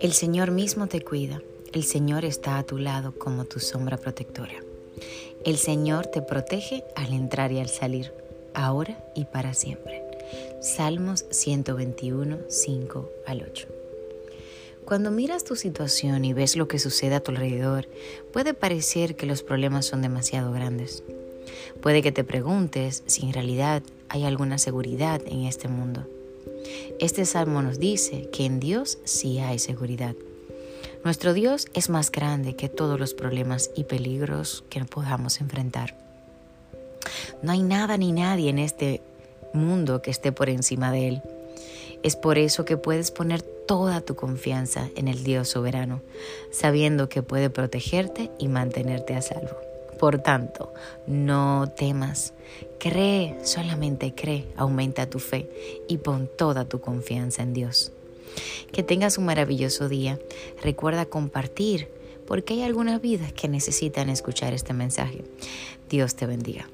El Señor mismo te cuida, el Señor está a tu lado como tu sombra protectora. El Señor te protege al entrar y al salir, ahora y para siempre. Salmos 121, 5 al 8. Cuando miras tu situación y ves lo que sucede a tu alrededor, puede parecer que los problemas son demasiado grandes. Puede que te preguntes si en realidad hay alguna seguridad en este mundo. Este salmo nos dice que en Dios sí hay seguridad. Nuestro Dios es más grande que todos los problemas y peligros que podamos enfrentar. No hay nada ni nadie en este mundo que esté por encima de Él. Es por eso que puedes poner toda tu confianza en el Dios soberano, sabiendo que puede protegerte y mantenerte a salvo. Por tanto, no temas, cree, solamente cree, aumenta tu fe y pon toda tu confianza en Dios. Que tengas un maravilloso día. Recuerda compartir porque hay algunas vidas que necesitan escuchar este mensaje. Dios te bendiga.